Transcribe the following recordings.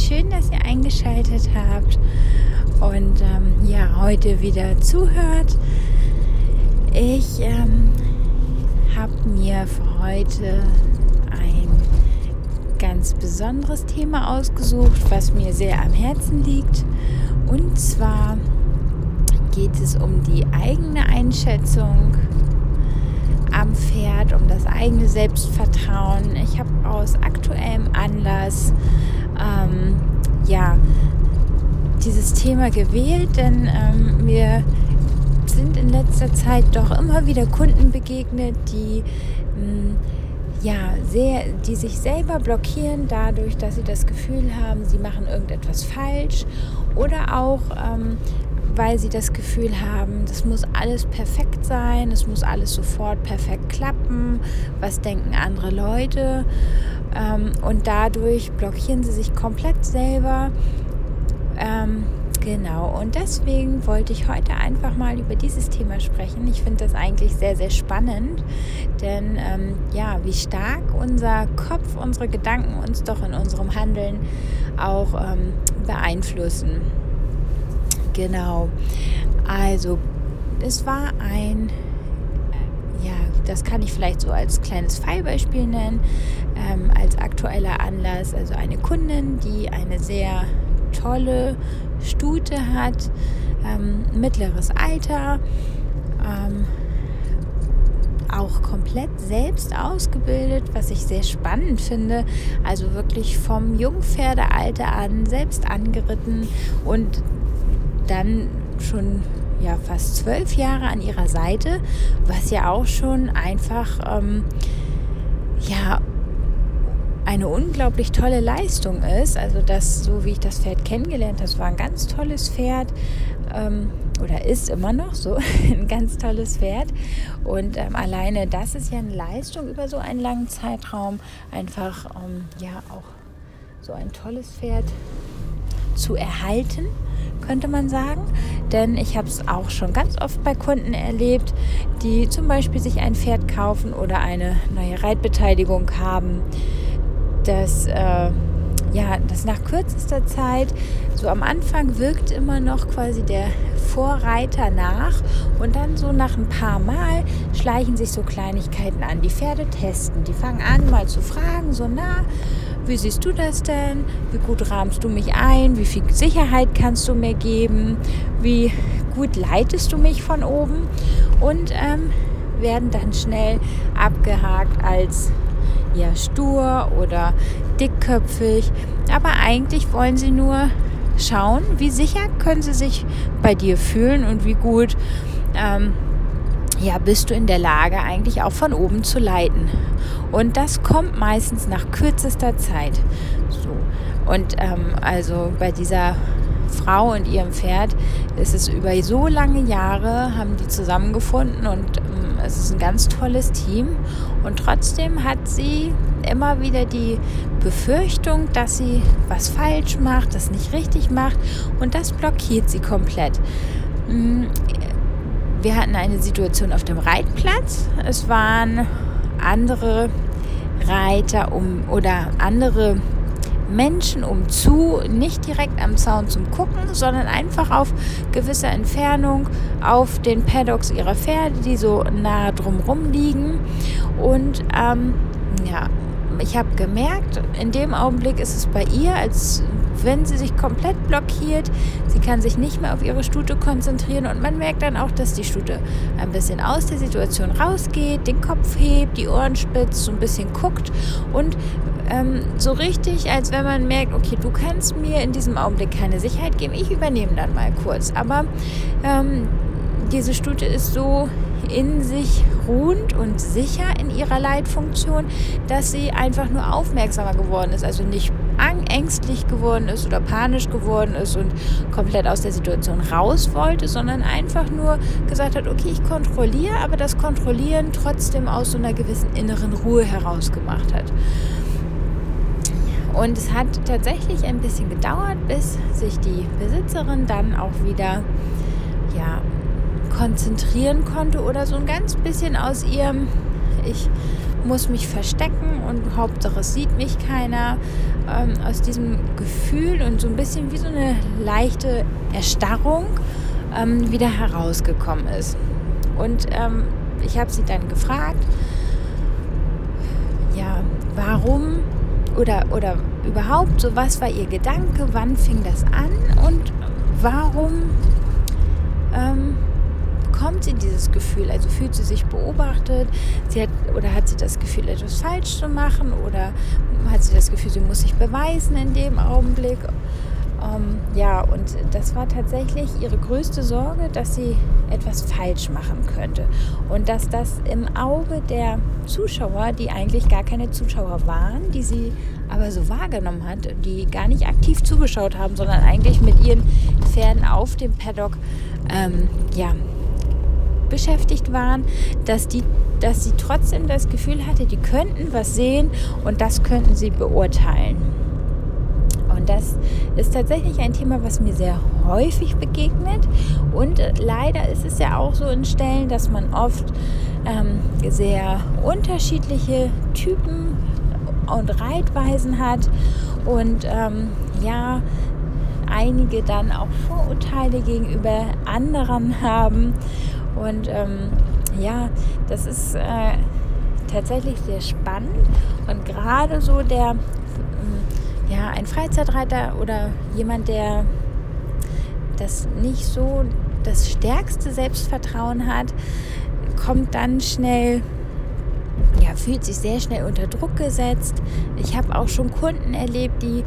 schön, dass ihr eingeschaltet habt und ähm, ja, heute wieder zuhört. Ich ähm, habe mir für heute ein ganz besonderes Thema ausgesucht, was mir sehr am Herzen liegt. Und zwar geht es um die eigene Einschätzung am Pferd, um das eigene Selbstvertrauen. Ich habe aus aktuellem Anlass ähm, ja dieses Thema gewählt, denn ähm, wir sind in letzter Zeit doch immer wieder Kunden begegnet, die mh, hm, ja, sehr, die sich selber blockieren dadurch, dass sie das Gefühl haben, sie machen irgendetwas falsch oder auch ähm, weil sie das Gefühl haben, das muss alles perfekt sein, es muss alles sofort perfekt klappen, was denken andere Leute. Ähm, und dadurch blockieren sie sich komplett selber. Ähm, genau, und deswegen wollte ich heute einfach mal über dieses Thema sprechen. Ich finde das eigentlich sehr, sehr spannend, denn ähm, ja, wie stark unser Kopf, unsere Gedanken uns doch in unserem Handeln auch ähm, beeinflussen. Genau. Also, es war ein, das kann ich vielleicht so als kleines Fallbeispiel nennen, ähm, als aktueller Anlass. Also eine Kundin, die eine sehr tolle Stute hat, ähm, mittleres Alter, ähm, auch komplett selbst ausgebildet, was ich sehr spannend finde. Also wirklich vom Jungpferdealter an selbst angeritten und dann schon ja fast zwölf Jahre an ihrer Seite, was ja auch schon einfach ähm, ja eine unglaublich tolle Leistung ist. Also das, so wie ich das Pferd kennengelernt habe, war ein ganz tolles Pferd ähm, oder ist immer noch so ein ganz tolles Pferd. Und ähm, alleine das ist ja eine Leistung über so einen langen Zeitraum, einfach ähm, ja auch so ein tolles Pferd zu erhalten könnte man sagen. Denn ich habe es auch schon ganz oft bei Kunden erlebt, die zum Beispiel sich ein Pferd kaufen oder eine neue Reitbeteiligung haben, dass, äh, ja, dass nach kürzester Zeit, so am Anfang wirkt immer noch quasi der Vorreiter nach und dann so nach ein paar Mal schleichen sich so Kleinigkeiten an. Die Pferde testen, die fangen an mal zu fragen, so na, wie siehst du das denn? Wie gut rahmst du mich ein? Wie viel Sicherheit kannst du mir geben? Wie gut leitest du mich von oben? Und ähm, werden dann schnell abgehakt als ja stur oder dickköpfig. Aber eigentlich wollen sie nur schauen, wie sicher können sie sich bei dir fühlen und wie gut ähm, ja, bist du in der Lage, eigentlich auch von oben zu leiten. Und das kommt meistens nach kürzester Zeit. So. Und ähm, also bei dieser Frau und ihrem Pferd ist es über so lange Jahre, haben die zusammengefunden und es ist ein ganz tolles Team. Und trotzdem hat sie immer wieder die Befürchtung, dass sie was falsch macht, das nicht richtig macht und das blockiert sie komplett. Mm, wir hatten eine Situation auf dem Reitplatz. Es waren andere Reiter um oder andere Menschen umzu, nicht direkt am Zaun zum Gucken, sondern einfach auf gewisser Entfernung auf den Paddocks ihrer Pferde, die so nah drumherum liegen. Und ähm, ja, ich habe gemerkt, in dem Augenblick ist es bei ihr, als wenn sie sich komplett blockiert. Sie kann sich nicht mehr auf ihre Stute konzentrieren und man merkt dann auch, dass die Stute ein bisschen aus der Situation rausgeht, den Kopf hebt, die Ohren spitzt, so ein bisschen guckt und ähm, so richtig, als wenn man merkt, okay, du kannst mir in diesem Augenblick keine Sicherheit geben, ich übernehme dann mal kurz. Aber ähm, diese Stute ist so in sich ruhend und sicher in ihrer Leitfunktion, dass sie einfach nur aufmerksamer geworden ist, also nicht ängstlich geworden ist oder panisch geworden ist und komplett aus der Situation raus wollte, sondern einfach nur gesagt hat, okay, ich kontrolliere, aber das Kontrollieren trotzdem aus so einer gewissen inneren Ruhe heraus gemacht hat. Und es hat tatsächlich ein bisschen gedauert, bis sich die Besitzerin dann auch wieder konzentrieren konnte oder so ein ganz bisschen aus ihrem, ich muss mich verstecken und Hauptsache es sieht mich keiner. Ähm, aus diesem Gefühl und so ein bisschen wie so eine leichte Erstarrung ähm, wieder herausgekommen ist. Und ähm, ich habe sie dann gefragt, ja, warum oder, oder überhaupt so, was war ihr Gedanke, wann fing das an und warum ähm, kommt sie dieses Gefühl? Also fühlt sie sich beobachtet? Sie hat, oder hat sie das Gefühl, etwas falsch zu machen? Oder hat sie das Gefühl, sie muss sich beweisen in dem Augenblick? Ähm, ja, und das war tatsächlich ihre größte Sorge, dass sie etwas falsch machen könnte. Und dass das im Auge der Zuschauer, die eigentlich gar keine Zuschauer waren, die sie aber so wahrgenommen hat, die gar nicht aktiv zugeschaut haben, sondern eigentlich mit ihren Pferden auf dem Paddock, ähm, ja, beschäftigt waren, dass, die, dass sie trotzdem das Gefühl hatte, die könnten was sehen und das könnten sie beurteilen. Und das ist tatsächlich ein Thema, was mir sehr häufig begegnet. Und leider ist es ja auch so in Stellen, dass man oft ähm, sehr unterschiedliche Typen und Reitweisen hat. Und ähm, ja, einige dann auch Vorurteile gegenüber anderen haben. Und ähm, ja, das ist äh, tatsächlich sehr spannend. Und gerade so der, äh, ja, ein Freizeitreiter oder jemand, der das nicht so das stärkste Selbstvertrauen hat, kommt dann schnell ja, fühlt sich sehr schnell unter Druck gesetzt. Ich habe auch schon Kunden erlebt, die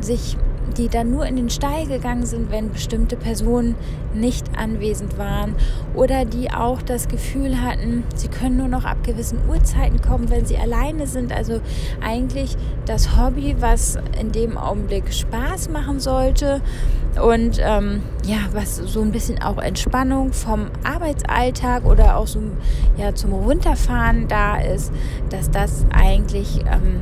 sich die dann nur in den Stall gegangen sind, wenn bestimmte Personen nicht anwesend waren oder die auch das Gefühl hatten, sie können nur noch ab gewissen Uhrzeiten kommen, wenn sie alleine sind. Also eigentlich das Hobby, was in dem Augenblick Spaß machen sollte und ähm, ja, was so ein bisschen auch Entspannung vom Arbeitsalltag oder auch so ja, zum Runterfahren da ist, dass das eigentlich ähm,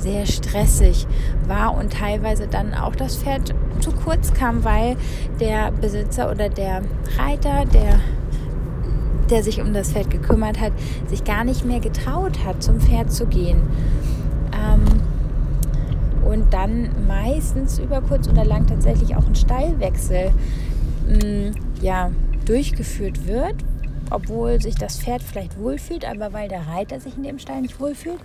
sehr stressig war und teilweise dann auch das Pferd zu kurz kam, weil der Besitzer oder der Reiter, der der sich um das Pferd gekümmert hat, sich gar nicht mehr getraut hat, zum Pferd zu gehen. Ähm, und dann meistens über kurz oder lang tatsächlich auch ein Stallwechsel mh, mm, ja, durchgeführt wird, obwohl sich das Pferd vielleicht wohlfühlt, aber weil der Reiter sich in dem Stall nicht wohlfühlt.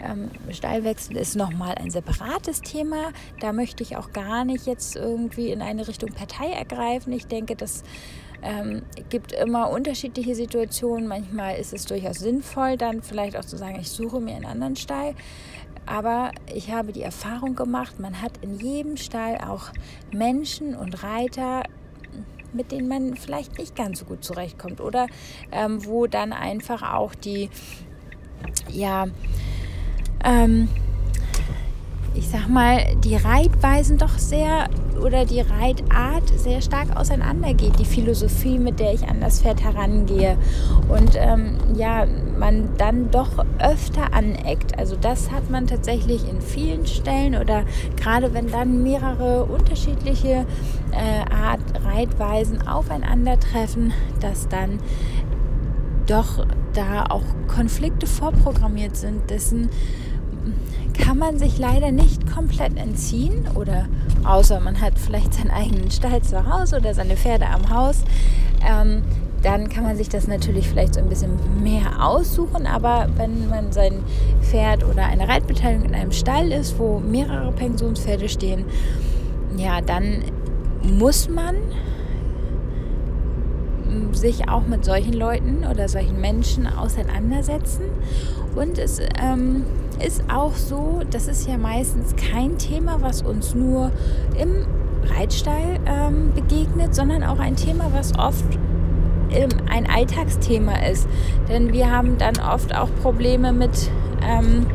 Ähm, Stallwechsel ist nochmal ein separates Thema. Da möchte ich auch gar nicht jetzt irgendwie in eine Richtung Partei ergreifen. Ich denke, das ähm, gibt immer unterschiedliche Situationen. Manchmal ist es durchaus sinnvoll, dann vielleicht auch zu sagen, ich suche mir einen anderen Stall. Aber ich habe die Erfahrung gemacht, man hat in jedem Stall auch Menschen und Reiter, mit denen man vielleicht nicht ganz so gut zurechtkommt oder ähm, wo dann einfach auch die, ja, ähm, ich sag mal, die Reitweisen doch sehr oder die Reitart sehr stark auseinandergeht, die Philosophie, mit der ich an das Pferd herangehe. Und ähm, ja, man dann doch öfter aneckt. Also das hat man tatsächlich in vielen Stellen oder gerade wenn dann mehrere unterschiedliche äh, Art Reitweisen aufeinandertreffen, dass dann doch da auch Konflikte vorprogrammiert sind, dessen kann man sich leider nicht komplett entziehen oder außer man hat vielleicht seinen eigenen Stall zu Hause oder seine Pferde am Haus. Ähm, dann kann man sich das natürlich vielleicht so ein bisschen mehr aussuchen. Aber wenn man sein Pferd oder eine Reitbeteiligung in einem Stall ist, wo mehrere Pensionspferde stehen, ja, dann muss man sich auch mit solchen Leuten oder solchen Menschen auseinandersetzen. Und es ähm, ist auch so, das ist ja meistens kein Thema, was uns nur im Reitstall ähm, begegnet, sondern auch ein Thema, was oft ähm, ein Alltagsthema ist. Denn wir haben dann oft auch Probleme mit, ähm,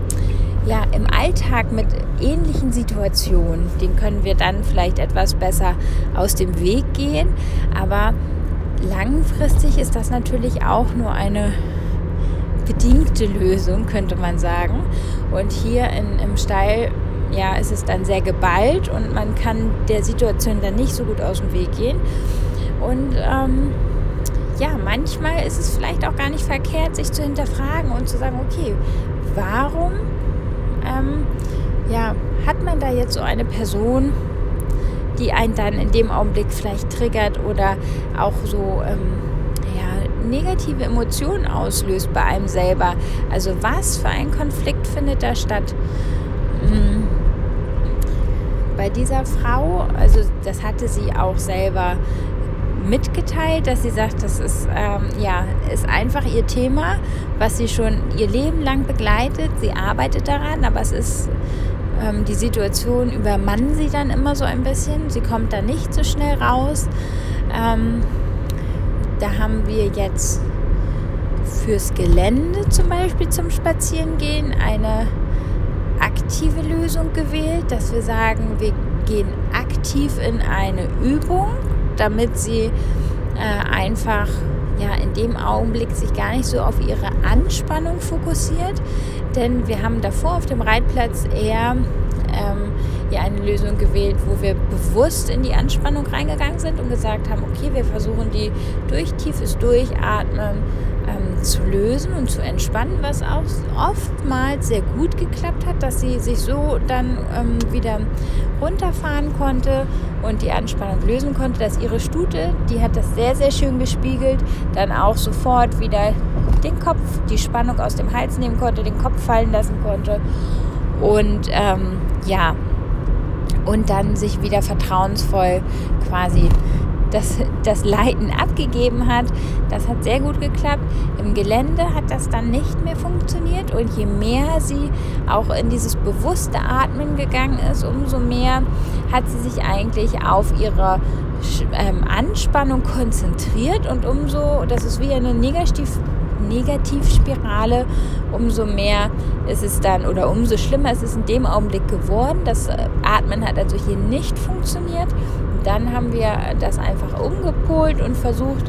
ja, im Alltag mit ähnlichen Situationen. Den können wir dann vielleicht etwas besser aus dem Weg gehen. Aber langfristig ist das natürlich auch nur eine bedingte Lösung, könnte man sagen. Und hier in, im Stall ja, ist es dann sehr geballt und man kann der Situation dann nicht so gut aus dem Weg gehen. Und ähm, ja, manchmal ist es vielleicht auch gar nicht verkehrt, sich zu hinterfragen und zu sagen, okay, warum ähm, ja, hat man da jetzt so eine Person, die einen dann in dem Augenblick vielleicht triggert oder auch so ähm, negative Emotionen auslöst bei einem selber. Also was für ein Konflikt findet da statt? Hm. Bei dieser Frau, also das hatte sie auch selber mitgeteilt, dass sie sagt, das ist, ähm, ja, ist einfach ihr Thema, was sie schon ihr Leben lang begleitet. Sie arbeitet daran, aber es ist ähm, die Situation übermannen sie dann immer so ein bisschen. Sie kommt da nicht so schnell raus. Ähm, da haben wir jetzt fürs Gelände zum Beispiel zum Spazierengehen eine aktive Lösung gewählt, dass wir sagen, wir gehen aktiv in eine Übung, damit sie äh, einfach ja in dem Augenblick sich gar nicht so auf ihre Anspannung fokussiert, denn wir haben davor auf dem Reitplatz eher ähm, ja eine Lösung gewählt, wo wir bewusst in die Anspannung reingegangen sind und gesagt haben, okay, wir versuchen die durch tiefes Durchatmen ähm, zu lösen und zu entspannen, was auch oftmals sehr gut geklappt hat, dass sie sich so dann ähm, wieder runterfahren konnte und die Anspannung lösen konnte, dass ihre Stute, die hat das sehr, sehr schön gespiegelt, dann auch sofort wieder den Kopf, die Spannung aus dem Hals nehmen konnte, den Kopf fallen lassen konnte. Und ähm, ja, und dann sich wieder vertrauensvoll quasi das, das Leiten abgegeben hat. Das hat sehr gut geklappt. Im Gelände hat das dann nicht mehr funktioniert und je mehr sie auch in dieses bewusste Atmen gegangen ist, umso mehr hat sie sich eigentlich auf ihre ähm, Anspannung konzentriert und umso, das ist wie eine Negativ Negativspirale, umso mehr ist es dann oder umso schlimmer ist es in dem Augenblick geworden. Das äh, Atmen hat also hier nicht funktioniert. Dann haben wir das einfach umgepolt und versucht,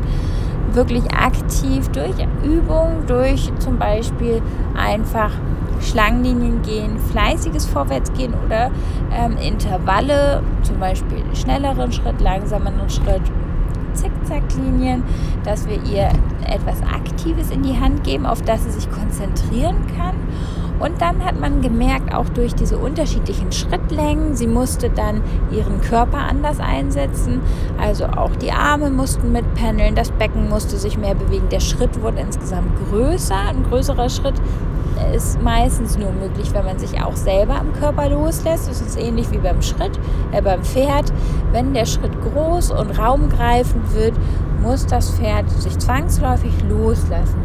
wirklich aktiv durch Übung, durch zum Beispiel einfach Schlangenlinien gehen, fleißiges Vorwärtsgehen oder ähm, Intervalle, zum Beispiel schnelleren Schritt, langsameren Schritt Zickzacklinien, dass wir ihr etwas Aktives in die Hand geben, auf das sie sich konzentrieren kann. Und dann hat man gemerkt, auch durch diese unterschiedlichen Schrittlängen, sie musste dann ihren Körper anders einsetzen. Also auch die Arme mussten mitpendeln, das Becken musste sich mehr bewegen, der Schritt wurde insgesamt größer, ein größerer Schritt ist meistens nur möglich, wenn man sich auch selber am Körper loslässt. Das ist ähnlich wie beim Schritt, äh, beim Pferd. Wenn der Schritt groß und raumgreifend wird, muss das Pferd sich zwangsläufig loslassen.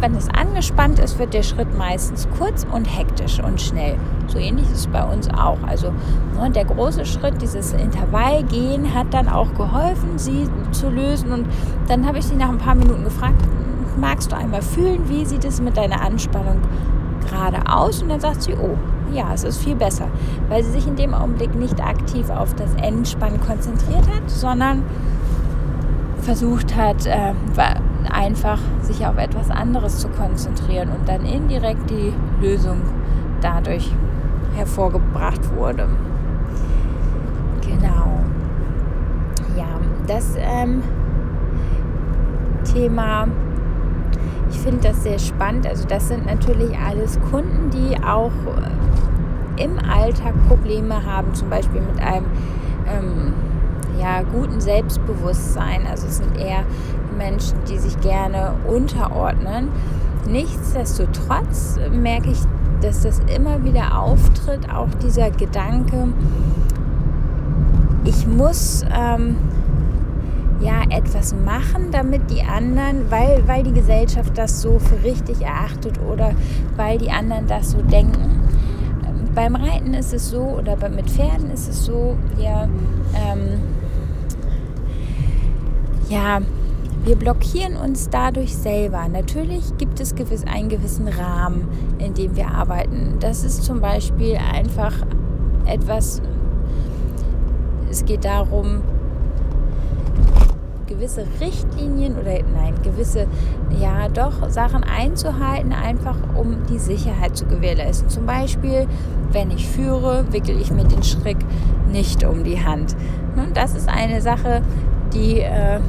Wenn es angespannt ist, wird der Schritt meistens kurz und hektisch und schnell. So ähnlich ist es bei uns auch. Also ne, der große Schritt, dieses Intervallgehen, hat dann auch geholfen, sie zu lösen. Und dann habe ich sie nach ein paar Minuten gefragt, magst du einmal fühlen, wie sieht es mit deiner Anspannung gerade aus? Und dann sagt sie, oh, ja, es ist viel besser, weil sie sich in dem Augenblick nicht aktiv auf das Entspannen konzentriert hat, sondern versucht hat, äh, einfach sich auf etwas anderes zu konzentrieren und dann indirekt die Lösung dadurch hervorgebracht wurde. Genau. Ja, das ähm, Thema ich finde das sehr spannend. Also das sind natürlich alles Kunden, die auch äh, im Alltag Probleme haben, zum Beispiel mit einem ähm, ja, guten Selbstbewusstsein. Also es sind eher Menschen, die sich gerne unterordnen. Nichtsdestotrotz merke ich, dass das immer wieder auftritt, auch dieser Gedanke, ich muss ähm, ja etwas machen, damit die anderen, weil, weil die Gesellschaft das so für richtig erachtet oder weil die anderen das so denken. Beim Reiten ist es so oder mit Pferden ist es so, ja, ähm, ja, wir blockieren uns dadurch selber. Natürlich gibt es gewiss, einen gewissen Rahmen, in dem wir arbeiten. Das ist zum Beispiel einfach etwas, es geht darum, gewisse Richtlinien oder nein, gewisse, ja doch, Sachen einzuhalten, einfach um die Sicherheit zu gewährleisten. Zum Beispiel, wenn ich führe, wickel ich mir den Schrick nicht um die Hand. Und das ist eine Sache, die äh,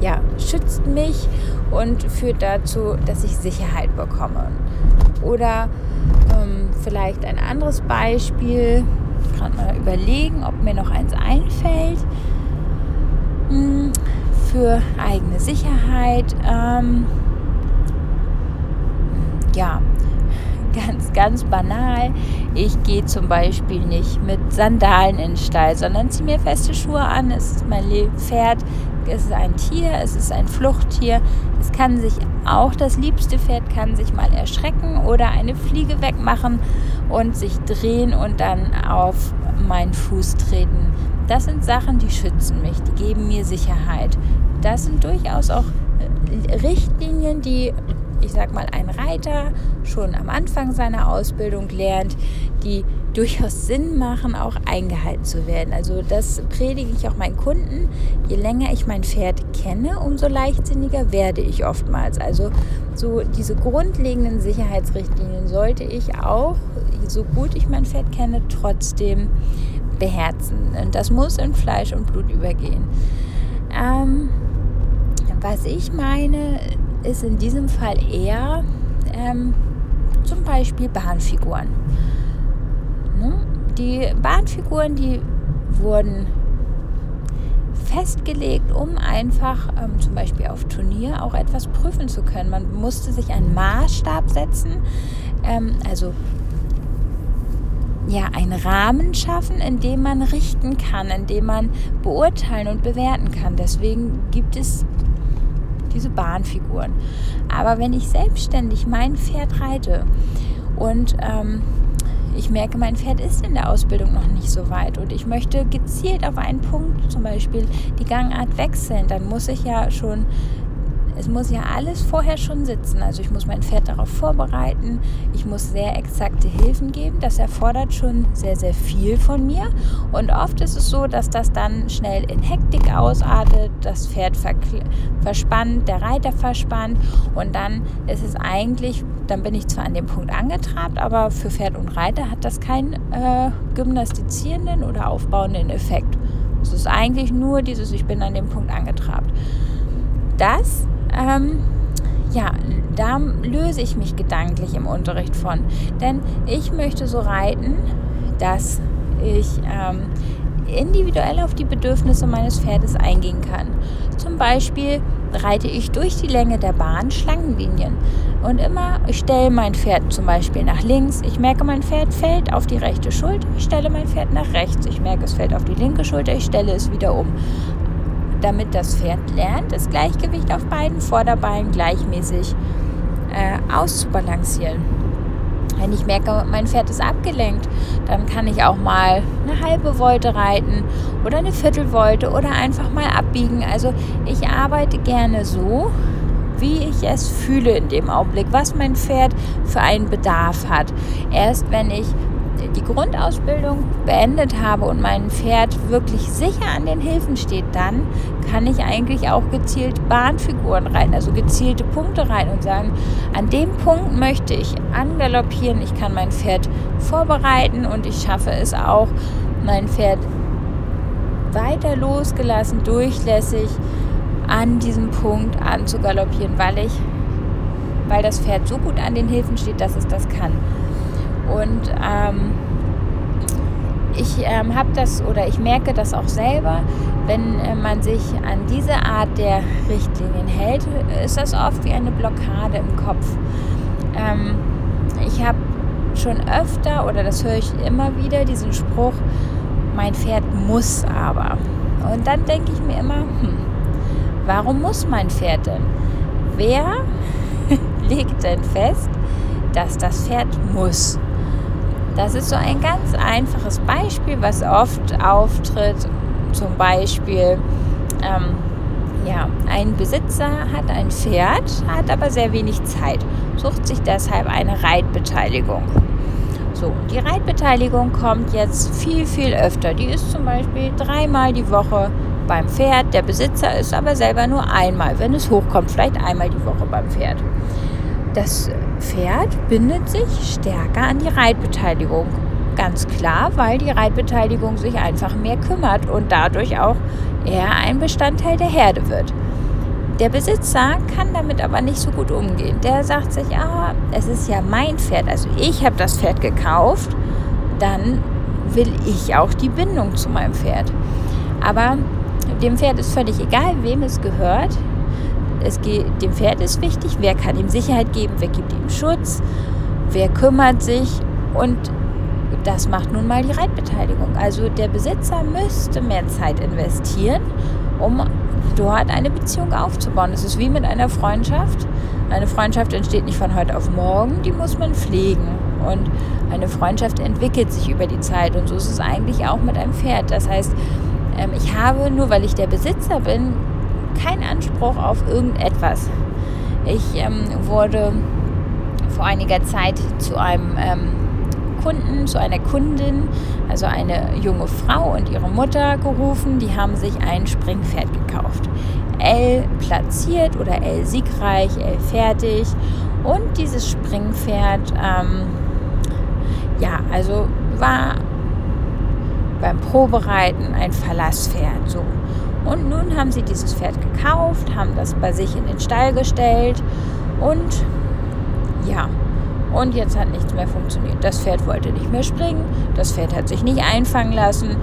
ja, schützt mich und führt dazu, dass ich Sicherheit bekomme. Oder ähm, vielleicht ein anderes Beispiel, gerade mal überlegen, ob mir noch eins einfällt. Hm, für eigene Sicherheit. Ähm, ja, ganz, ganz banal. Ich gehe zum Beispiel nicht mit Sandalen in den Stall, sondern ziehe mir feste Schuhe an. Es ist mein Pferd, es ist ein Tier, es ist ein Fluchttier. Es kann sich auch das liebste Pferd kann sich mal erschrecken oder eine Fliege wegmachen und sich drehen und dann auf meinen Fuß treten. Das sind Sachen, die schützen mich, die geben mir Sicherheit. Das sind durchaus auch äh, Richtlinien, die ich sag mal, ein Reiter schon am Anfang seiner Ausbildung lernt, die durchaus Sinn machen, auch eingehalten zu werden. Also das predige ich auch meinen Kunden. Je länger ich mein Pferd kenne, umso leichtsinniger werde ich oftmals. Also so diese grundlegenden Sicherheitsrichtlinien sollte ich auch, so gut ich mein Pferd kenne, trotzdem beherzen. Und das muss in Fleisch und Blut übergehen. Ähm, was ich meine, ist in diesem Fall eher ähm, zum Beispiel Bahnfiguren. Ne? Die Bahnfiguren, die wurden festgelegt, um einfach ähm, zum Beispiel auf Turnier auch etwas prüfen zu können. Man musste sich einen Maßstab setzen, ähm, also ja, einen Rahmen schaffen, in dem man richten kann, in dem man beurteilen und bewerten kann. Deswegen gibt es diese Bahnfiguren. Aber wenn ich selbstständig mein Pferd reite und ähm, ich merke, mein Pferd ist in der Ausbildung noch nicht so weit und ich möchte gezielt auf einen Punkt zum Beispiel die Gangart wechseln, dann muss ich ja schon es muss ja alles vorher schon sitzen. Also ich muss mein Pferd darauf vorbereiten. Ich muss sehr exakte Hilfen geben. Das erfordert schon sehr, sehr viel von mir. Und oft ist es so, dass das dann schnell in Hektik ausartet. Das Pferd verspannt, der Reiter verspannt. Und dann ist es eigentlich, dann bin ich zwar an dem Punkt angetrabt, aber für Pferd und Reiter hat das keinen äh, gymnastizierenden oder aufbauenden Effekt. Es ist eigentlich nur dieses, ich bin an dem Punkt angetrabt. Das ähm, ja, da löse ich mich gedanklich im Unterricht von. Denn ich möchte so reiten, dass ich ähm, individuell auf die Bedürfnisse meines Pferdes eingehen kann. Zum Beispiel reite ich durch die Länge der Bahn Schlangenlinien. Und immer, ich stelle mein Pferd zum Beispiel nach links. Ich merke, mein Pferd fällt auf die rechte Schulter. Ich stelle mein Pferd nach rechts. Ich merke, es fällt auf die linke Schulter. Ich stelle es wieder um damit das Pferd lernt, das Gleichgewicht auf beiden Vorderbeinen gleichmäßig äh, auszubalancieren. Wenn ich merke, mein Pferd ist abgelenkt, dann kann ich auch mal eine halbe Wolte reiten oder eine Viertelwolte oder einfach mal abbiegen. Also ich arbeite gerne so, wie ich es fühle in dem Augenblick, was mein Pferd für einen Bedarf hat. Erst wenn ich die Grundausbildung beendet habe und mein Pferd wirklich sicher an den Hilfen steht, dann kann ich eigentlich auch gezielt Bahnfiguren rein, also gezielte Punkte rein und sagen, an dem Punkt möchte ich angaloppieren, ich kann mein Pferd vorbereiten und ich schaffe es auch, mein Pferd weiter losgelassen, durchlässig an diesem Punkt anzugaloppieren, weil ich, weil das Pferd so gut an den Hilfen steht, dass es das kann. Und ähm, ich ähm, habe das oder ich merke das auch selber, wenn äh, man sich an diese Art der Richtlinien hält, ist das oft wie eine Blockade im Kopf. Ähm, ich habe schon öfter oder das höre ich immer wieder diesen Spruch, mein Pferd muss aber. Und dann denke ich mir immer, hm, warum muss mein Pferd denn? Wer legt denn fest, dass das Pferd muss? Das ist so ein ganz einfaches Beispiel, was oft auftritt. Zum Beispiel, ähm, ja, ein Besitzer hat ein Pferd, hat aber sehr wenig Zeit, sucht sich deshalb eine Reitbeteiligung. So, die Reitbeteiligung kommt jetzt viel, viel öfter. Die ist zum Beispiel dreimal die Woche beim Pferd. Der Besitzer ist aber selber nur einmal, wenn es hochkommt, vielleicht einmal die Woche beim Pferd. Das Pferd bindet sich stärker an die Reitbeteiligung. Ganz klar, weil die Reitbeteiligung sich einfach mehr kümmert und dadurch auch eher ein Bestandteil der Herde wird. der Besitzer kann damit aber nicht so gut umgehen. Der sagt sich, ah, es ist ja mein Pferd, also ich habe das Pferd gekauft, dann will ich auch die Bindung zu meinem Pferd. Aber dem Pferd ist völlig egal, wem es gehört. Es geht, dem Pferd ist wichtig, wer kann ihm Sicherheit geben, wer gibt ihm Schutz, wer kümmert sich und das macht nun mal die Reitbeteiligung. Also der Besitzer müsste mehr Zeit investieren, um dort eine Beziehung aufzubauen. Es ist wie mit einer Freundschaft. Eine Freundschaft entsteht nicht von heute auf morgen, die muss man pflegen. Und eine Freundschaft entwickelt sich über die Zeit. Und so ist es eigentlich auch mit einem Pferd. Das heißt, ähm, ich habe, nur weil ich der Besitzer bin, keinen Anspruch auf irgendetwas. Ich ähm, wurde vor einiger Zeit zu einem ähm, Kunden, zu einer Kundin, also eine junge Frau und ihre Mutter gerufen. Die haben sich ein Springpferd gekauft. L platziert oder L siegreich, L fertig. Und dieses Springpferd, ähm, ja, also war beim Probereiten ein Verlasspferd. So. Und nun haben sie dieses Pferd gekauft, haben das bei sich in den Stall gestellt und ja, und jetzt hat nichts mehr funktioniert. Das Pferd wollte nicht mehr springen, das Pferd hat sich nicht einfangen lassen,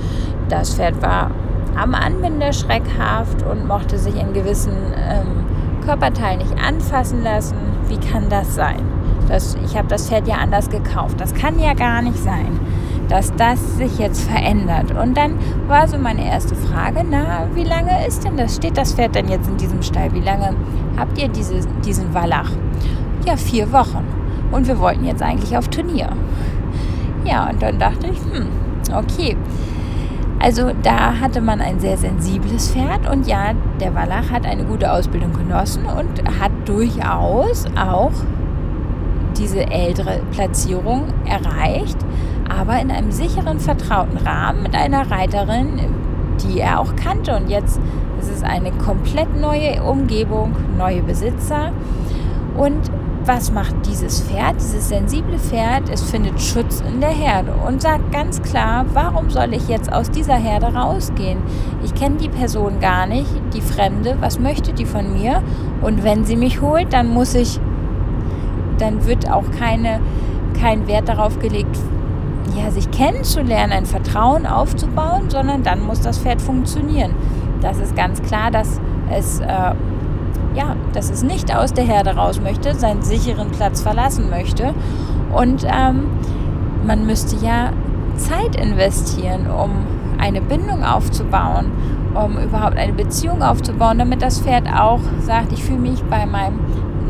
das Pferd war am Anbinder schreckhaft und mochte sich in gewissen ähm, Körperteilen nicht anfassen lassen. Wie kann das sein? Das, ich habe das Pferd ja anders gekauft. Das kann ja gar nicht sein, dass das sich jetzt verändert. Und dann war so meine erste Frage, na, wie lange ist denn das? Steht das Pferd denn jetzt in diesem Stall? Wie lange habt ihr diese, diesen Wallach? Ja, vier Wochen. Und wir wollten jetzt eigentlich auf Turnier. Ja, und dann dachte ich, hm, okay. Also da hatte man ein sehr sensibles Pferd und ja, der Wallach hat eine gute Ausbildung genossen und hat durchaus auch diese ältere Platzierung erreicht, aber in einem sicheren, vertrauten Rahmen mit einer Reiterin, die er auch kannte. Und jetzt ist es eine komplett neue Umgebung, neue Besitzer. Und was macht dieses Pferd, dieses sensible Pferd? Es findet Schutz in der Herde und sagt ganz klar, warum soll ich jetzt aus dieser Herde rausgehen? Ich kenne die Person gar nicht, die Fremde, was möchte die von mir? Und wenn sie mich holt, dann muss ich, dann wird auch keine, kein Wert darauf gelegt, ja, sich kennenzulernen, ein Vertrauen aufzubauen, sondern dann muss das Pferd funktionieren. Das ist ganz klar, dass es äh, ja, dass es nicht aus der Herde raus möchte, seinen sicheren Platz verlassen möchte. Und ähm, man müsste ja Zeit investieren, um eine Bindung aufzubauen, um überhaupt eine Beziehung aufzubauen, damit das Pferd auch sagt, ich fühle mich bei meinem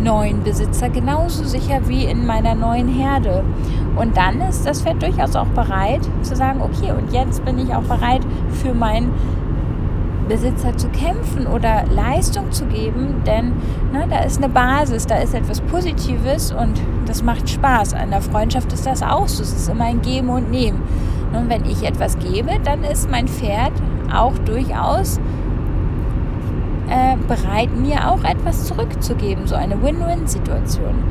neuen Besitzer genauso sicher wie in meiner neuen Herde. Und dann ist das Pferd durchaus auch bereit zu sagen, okay, und jetzt bin ich auch bereit für mein Besitzer zu kämpfen oder Leistung zu geben, denn ne, da ist eine Basis, da ist etwas Positives und das macht Spaß. An der Freundschaft ist das auch so, es ist immer ein Geben und Nehmen. Und wenn ich etwas gebe, dann ist mein Pferd auch durchaus äh, bereit, mir auch etwas zurückzugeben, so eine Win-Win-Situation.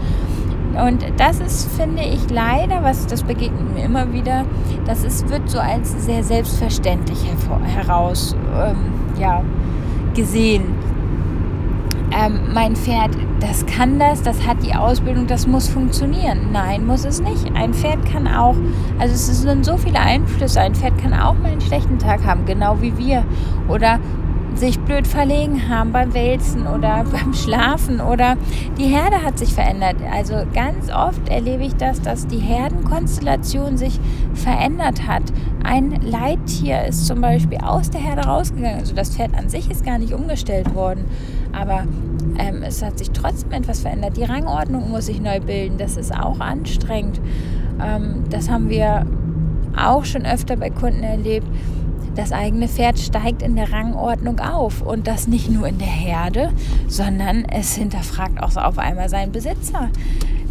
Und das ist, finde ich, leider, was das begegnet mir immer wieder, das ist, wird so als sehr selbstverständlich heraus ähm, ja, gesehen. Ähm, mein Pferd, das kann das, das hat die Ausbildung, das muss funktionieren. Nein, muss es nicht. Ein Pferd kann auch, also es sind so viele Einflüsse. Ein Pferd kann auch mal einen schlechten Tag haben, genau wie wir. Oder sich blöd verlegen haben beim Wälzen oder beim Schlafen oder die Herde hat sich verändert. Also ganz oft erlebe ich das, dass die Herdenkonstellation sich verändert hat. Ein Leittier ist zum Beispiel aus der Herde rausgegangen. Also das Pferd an sich ist gar nicht umgestellt worden, aber ähm, es hat sich trotzdem etwas verändert. Die Rangordnung muss sich neu bilden. Das ist auch anstrengend. Ähm, das haben wir auch schon öfter bei Kunden erlebt das eigene Pferd steigt in der Rangordnung auf. Und das nicht nur in der Herde, sondern es hinterfragt auch so auf einmal seinen Besitzer.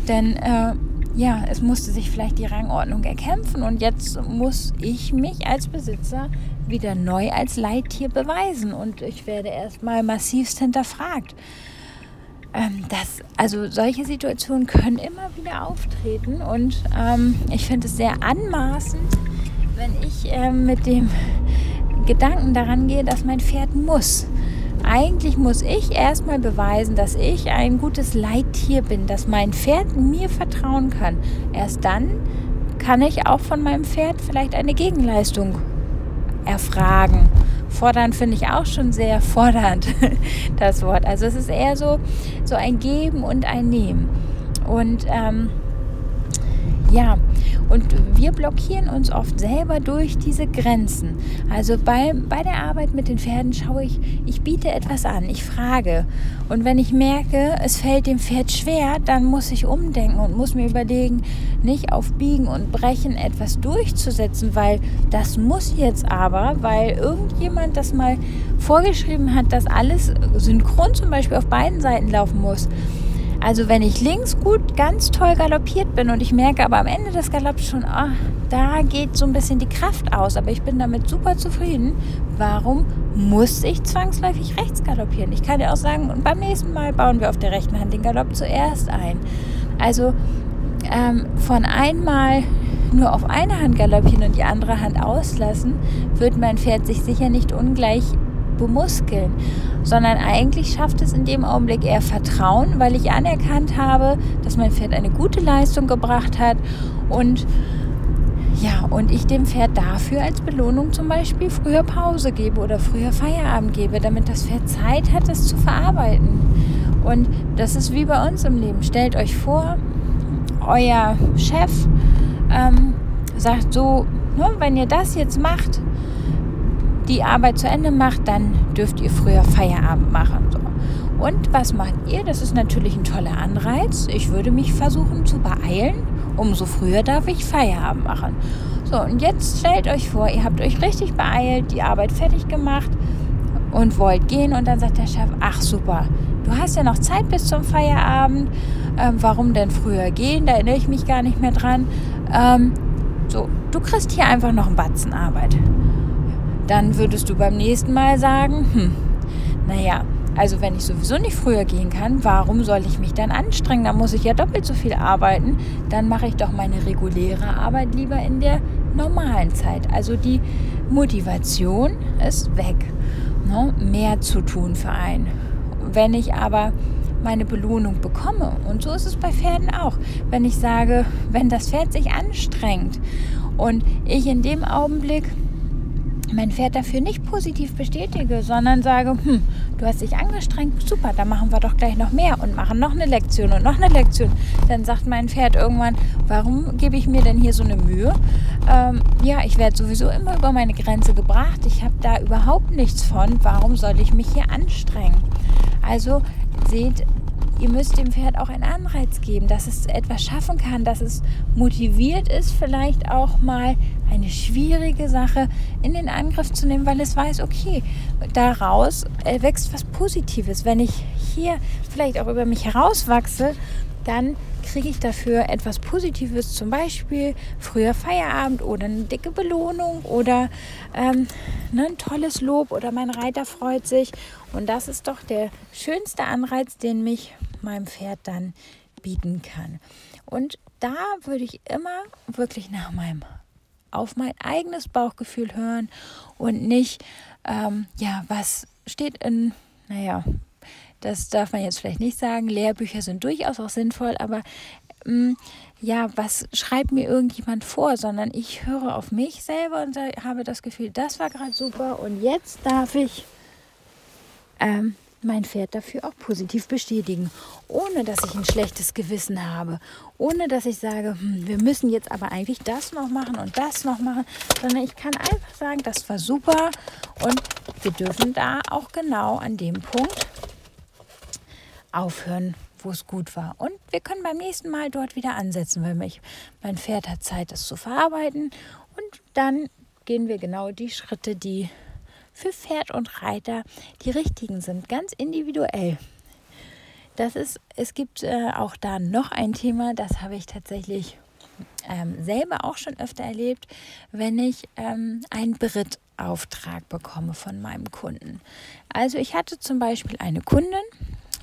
Denn äh, ja, es musste sich vielleicht die Rangordnung erkämpfen und jetzt muss ich mich als Besitzer wieder neu als Leittier beweisen und ich werde erstmal massivst hinterfragt. Ähm, das, also solche Situationen können immer wieder auftreten und ähm, ich finde es sehr anmaßend, wenn ich äh, mit dem Gedanken daran gehe, dass mein Pferd muss. eigentlich muss ich erstmal beweisen, dass ich ein gutes Leittier bin, dass mein Pferd mir vertrauen kann. Erst dann kann ich auch von meinem Pferd vielleicht eine Gegenleistung erfragen. Fordern finde ich auch schon sehr fordernd, das Wort. Also es ist eher so, so ein Geben und ein Nehmen. Und ähm, ja, und wir blockieren uns oft selber durch diese Grenzen. Also bei, bei der Arbeit mit den Pferden schaue ich, ich biete etwas an, ich frage. Und wenn ich merke, es fällt dem Pferd schwer, dann muss ich umdenken und muss mir überlegen, nicht auf Biegen und Brechen etwas durchzusetzen, weil das muss jetzt aber, weil irgendjemand das mal vorgeschrieben hat, dass alles synchron zum Beispiel auf beiden Seiten laufen muss. Also wenn ich links gut ganz toll galoppiert bin und ich merke aber am Ende des Galopps schon, oh, da geht so ein bisschen die Kraft aus, aber ich bin damit super zufrieden, warum muss ich zwangsläufig rechts galoppieren? Ich kann ja auch sagen, und beim nächsten Mal bauen wir auf der rechten Hand den Galopp zuerst ein. Also ähm, von einmal nur auf eine Hand galoppieren und die andere Hand auslassen, wird mein Pferd sich sicher nicht ungleich bemuskeln, sondern eigentlich schafft es in dem Augenblick eher Vertrauen, weil ich anerkannt habe, dass mein Pferd eine gute Leistung gebracht hat und ja, und ich dem Pferd dafür als Belohnung zum Beispiel früher Pause gebe oder früher Feierabend gebe, damit das Pferd Zeit hat, es zu verarbeiten. Und das ist wie bei uns im Leben. Stellt euch vor, euer Chef ähm, sagt so, ne, wenn ihr das jetzt macht, die Arbeit zu Ende macht, dann dürft ihr früher Feierabend machen. So. Und was macht ihr? Das ist natürlich ein toller Anreiz. Ich würde mich versuchen zu beeilen. Umso früher darf ich Feierabend machen. So, und jetzt stellt euch vor, ihr habt euch richtig beeilt, die Arbeit fertig gemacht und wollt gehen. Und dann sagt der Chef, ach super, du hast ja noch Zeit bis zum Feierabend. Ähm, warum denn früher gehen? Da erinnere ich mich gar nicht mehr dran. Ähm, so, du kriegst hier einfach noch einen Batzen Arbeit dann würdest du beim nächsten Mal sagen, hm, naja, also wenn ich sowieso nicht früher gehen kann, warum soll ich mich dann anstrengen? Da muss ich ja doppelt so viel arbeiten. Dann mache ich doch meine reguläre Arbeit lieber in der normalen Zeit. Also die Motivation ist weg, ne? mehr zu tun für einen. Wenn ich aber meine Belohnung bekomme, und so ist es bei Pferden auch, wenn ich sage, wenn das Pferd sich anstrengt und ich in dem Augenblick mein Pferd dafür nicht positiv bestätige, sondern sage, hm, du hast dich angestrengt, super, dann machen wir doch gleich noch mehr und machen noch eine Lektion und noch eine Lektion. Dann sagt mein Pferd irgendwann, warum gebe ich mir denn hier so eine Mühe? Ähm, ja, ich werde sowieso immer über meine Grenze gebracht, ich habe da überhaupt nichts von, warum soll ich mich hier anstrengen? Also seht, ihr müsst dem Pferd auch einen Anreiz geben, dass es etwas schaffen kann, dass es motiviert ist, vielleicht auch mal eine schwierige Sache in den Angriff zu nehmen, weil es weiß, okay, daraus wächst was Positives. Wenn ich hier vielleicht auch über mich herauswachse, dann kriege ich dafür etwas Positives, zum Beispiel früher Feierabend oder eine dicke Belohnung oder ähm, ne, ein tolles Lob oder mein Reiter freut sich. Und das ist doch der schönste Anreiz, den mich meinem Pferd dann bieten kann. Und da würde ich immer wirklich nach meinem auf mein eigenes Bauchgefühl hören und nicht, ähm, ja, was steht in, naja, das darf man jetzt vielleicht nicht sagen. Lehrbücher sind durchaus auch sinnvoll, aber ähm, ja, was schreibt mir irgendjemand vor, sondern ich höre auf mich selber und habe das Gefühl, das war gerade super und jetzt darf ich ähm, mein Pferd dafür auch positiv bestätigen, ohne dass ich ein schlechtes Gewissen habe, ohne dass ich sage, hm, wir müssen jetzt aber eigentlich das noch machen und das noch machen, sondern ich kann einfach sagen, das war super und wir dürfen da auch genau an dem Punkt aufhören, wo es gut war. Und wir können beim nächsten Mal dort wieder ansetzen, weil mich, mein Pferd hat Zeit, das zu verarbeiten und dann gehen wir genau die Schritte, die für Pferd und Reiter die richtigen sind, ganz individuell. Das ist, es gibt äh, auch da noch ein Thema, das habe ich tatsächlich ähm, selber auch schon öfter erlebt, wenn ich ähm, einen Brittauftrag bekomme von meinem Kunden. Also ich hatte zum Beispiel eine Kundin,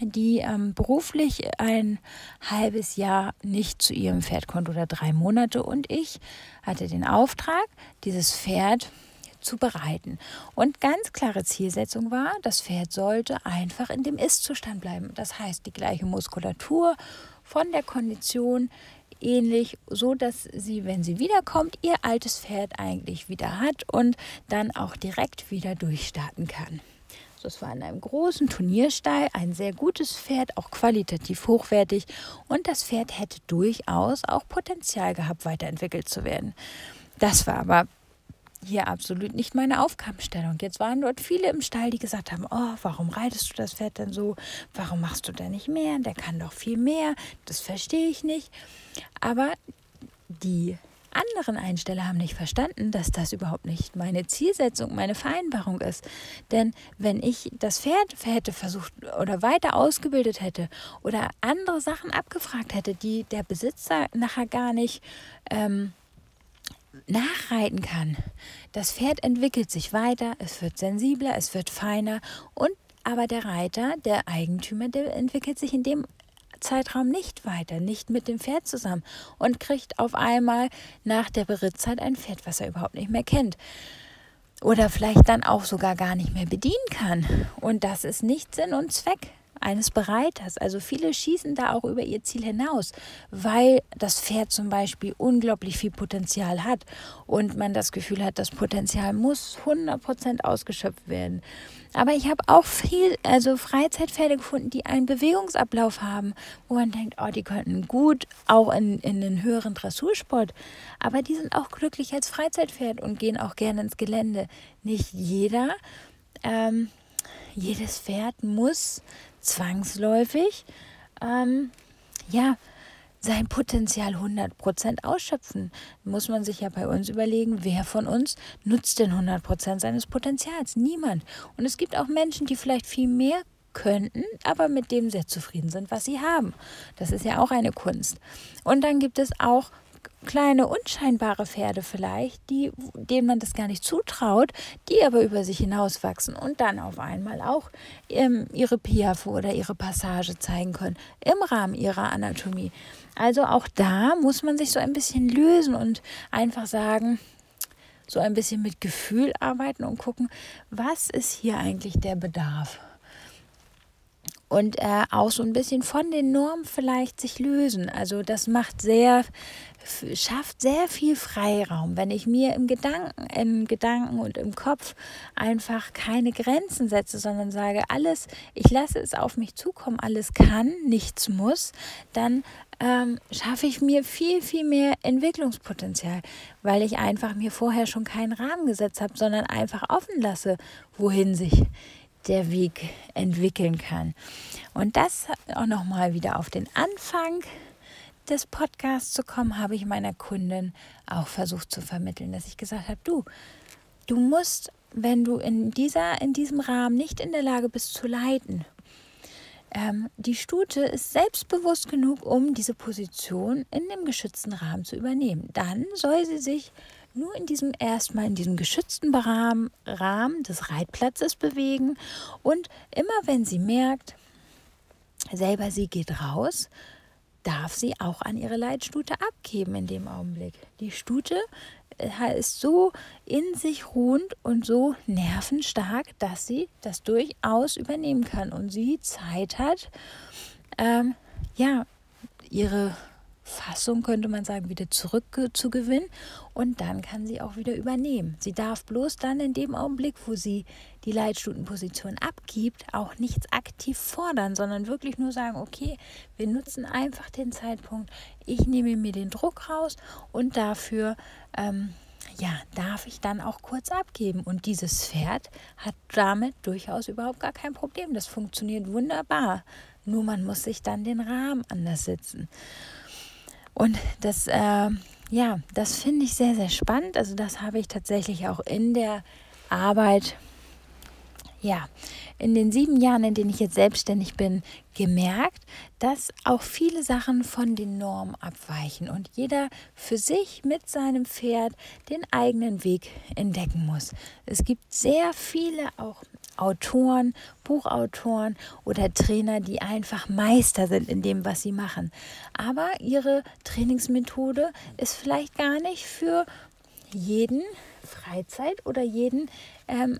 die ähm, beruflich ein halbes Jahr nicht zu ihrem Pferd konnte oder drei Monate und ich hatte den Auftrag, dieses Pferd zu bereiten. Und ganz klare Zielsetzung war, das Pferd sollte einfach in dem Ist-Zustand bleiben. Das heißt, die gleiche Muskulatur von der Kondition ähnlich, so dass sie, wenn sie wiederkommt, ihr altes Pferd eigentlich wieder hat und dann auch direkt wieder durchstarten kann. Das war in einem großen Turnierstall, ein sehr gutes Pferd, auch qualitativ hochwertig und das Pferd hätte durchaus auch Potenzial gehabt, weiterentwickelt zu werden. Das war aber hier absolut nicht meine Aufgabenstellung. Jetzt waren dort viele im Stall, die gesagt haben, oh, warum reitest du das Pferd denn so? Warum machst du da nicht mehr? Der kann doch viel mehr. Das verstehe ich nicht. Aber die anderen Einsteller haben nicht verstanden, dass das überhaupt nicht meine Zielsetzung, meine Vereinbarung ist. Denn wenn ich das Pferd hätte versucht oder weiter ausgebildet hätte oder andere Sachen abgefragt hätte, die der Besitzer nachher gar nicht ähm, nachreiten kann. Das Pferd entwickelt sich weiter, es wird sensibler, es wird feiner und aber der Reiter, der Eigentümer, der entwickelt sich in dem Zeitraum nicht weiter, nicht mit dem Pferd zusammen und kriegt auf einmal nach der Berittzeit ein Pferd, was er überhaupt nicht mehr kennt. Oder vielleicht dann auch sogar gar nicht mehr bedienen kann. Und das ist nicht Sinn und Zweck eines Bereiters. Also viele schießen da auch über ihr Ziel hinaus, weil das Pferd zum Beispiel unglaublich viel Potenzial hat und man das Gefühl hat, das Potenzial muss 100% ausgeschöpft werden. Aber ich habe auch viel, also Freizeitpferde gefunden, die einen Bewegungsablauf haben, wo man denkt, oh, die könnten gut auch in, in den höheren Dressursport, aber die sind auch glücklich als Freizeitpferd und gehen auch gerne ins Gelände. Nicht jeder ähm, jedes Pferd muss zwangsläufig ähm, ja sein Potenzial 100% ausschöpfen. Muss man sich ja bei uns überlegen, wer von uns nutzt denn 100% seines Potenzials? Niemand. Und es gibt auch Menschen, die vielleicht viel mehr könnten, aber mit dem sehr zufrieden sind, was sie haben. Das ist ja auch eine Kunst. Und dann gibt es auch kleine unscheinbare Pferde vielleicht, die, denen man das gar nicht zutraut, die aber über sich hinauswachsen und dann auf einmal auch ähm, ihre Piaffe oder ihre Passage zeigen können im Rahmen ihrer Anatomie. Also auch da muss man sich so ein bisschen lösen und einfach sagen, so ein bisschen mit Gefühl arbeiten und gucken, was ist hier eigentlich der Bedarf? und äh, auch so ein bisschen von den Normen vielleicht sich lösen. Also das macht sehr, schafft sehr viel Freiraum, wenn ich mir im Gedanken, im Gedanken und im Kopf einfach keine Grenzen setze, sondern sage, alles, ich lasse es auf mich zukommen, alles kann, nichts muss, dann ähm, schaffe ich mir viel, viel mehr Entwicklungspotenzial, weil ich einfach mir vorher schon keinen Rahmen gesetzt habe, sondern einfach offen lasse, wohin sich der Weg entwickeln kann. Und das auch nochmal wieder auf den Anfang des Podcasts zu kommen, habe ich meiner Kundin auch versucht zu vermitteln, dass ich gesagt habe, du, du musst, wenn du in, dieser, in diesem Rahmen nicht in der Lage bist zu leiten, ähm, die Stute ist selbstbewusst genug, um diese Position in dem geschützten Rahmen zu übernehmen. Dann soll sie sich nur in diesem erstmal in diesem geschützten Rahmen, Rahmen des Reitplatzes bewegen und immer wenn sie merkt, selber sie geht raus, darf sie auch an ihre Leitstute abgeben in dem Augenblick. Die Stute äh, ist so in sich ruhend und so nervenstark, dass sie das durchaus übernehmen kann und sie Zeit hat, ähm, ja, ihre Fassung, könnte man sagen, wieder zurückzugewinnen und dann kann sie auch wieder übernehmen. Sie darf bloß dann in dem Augenblick, wo sie die Leitstutenposition abgibt, auch nichts aktiv fordern, sondern wirklich nur sagen, okay, wir nutzen einfach den Zeitpunkt, ich nehme mir den Druck raus und dafür ähm, ja, darf ich dann auch kurz abgeben. Und dieses Pferd hat damit durchaus überhaupt gar kein Problem. Das funktioniert wunderbar. Nur man muss sich dann den Rahmen anders setzen. Und das, äh, ja, das finde ich sehr, sehr spannend. Also das habe ich tatsächlich auch in der Arbeit, ja, in den sieben Jahren, in denen ich jetzt selbstständig bin, gemerkt, dass auch viele Sachen von den Normen abweichen und jeder für sich mit seinem Pferd den eigenen Weg entdecken muss. Es gibt sehr viele auch Autoren, Buchautoren oder Trainer, die einfach Meister sind in dem, was sie machen. Aber ihre Trainingsmethode ist vielleicht gar nicht für jeden Freizeit oder jeden ähm,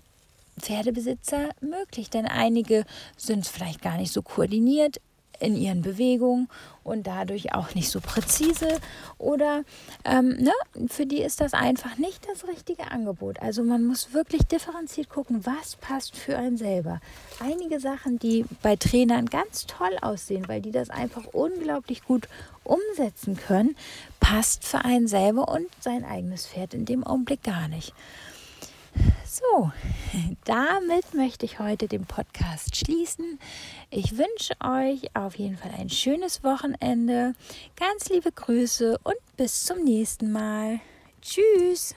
Pferdebesitzer möglich. Denn einige sind vielleicht gar nicht so koordiniert in ihren Bewegungen und dadurch auch nicht so präzise oder ähm, ne, für die ist das einfach nicht das richtige Angebot. Also man muss wirklich differenziert gucken, was passt für einen selber. Einige Sachen, die bei Trainern ganz toll aussehen, weil die das einfach unglaublich gut umsetzen können, passt für einen selber und sein eigenes Pferd in dem Augenblick gar nicht. So, damit möchte ich heute den Podcast schließen. Ich wünsche euch auf jeden Fall ein schönes Wochenende. Ganz liebe Grüße und bis zum nächsten Mal. Tschüss.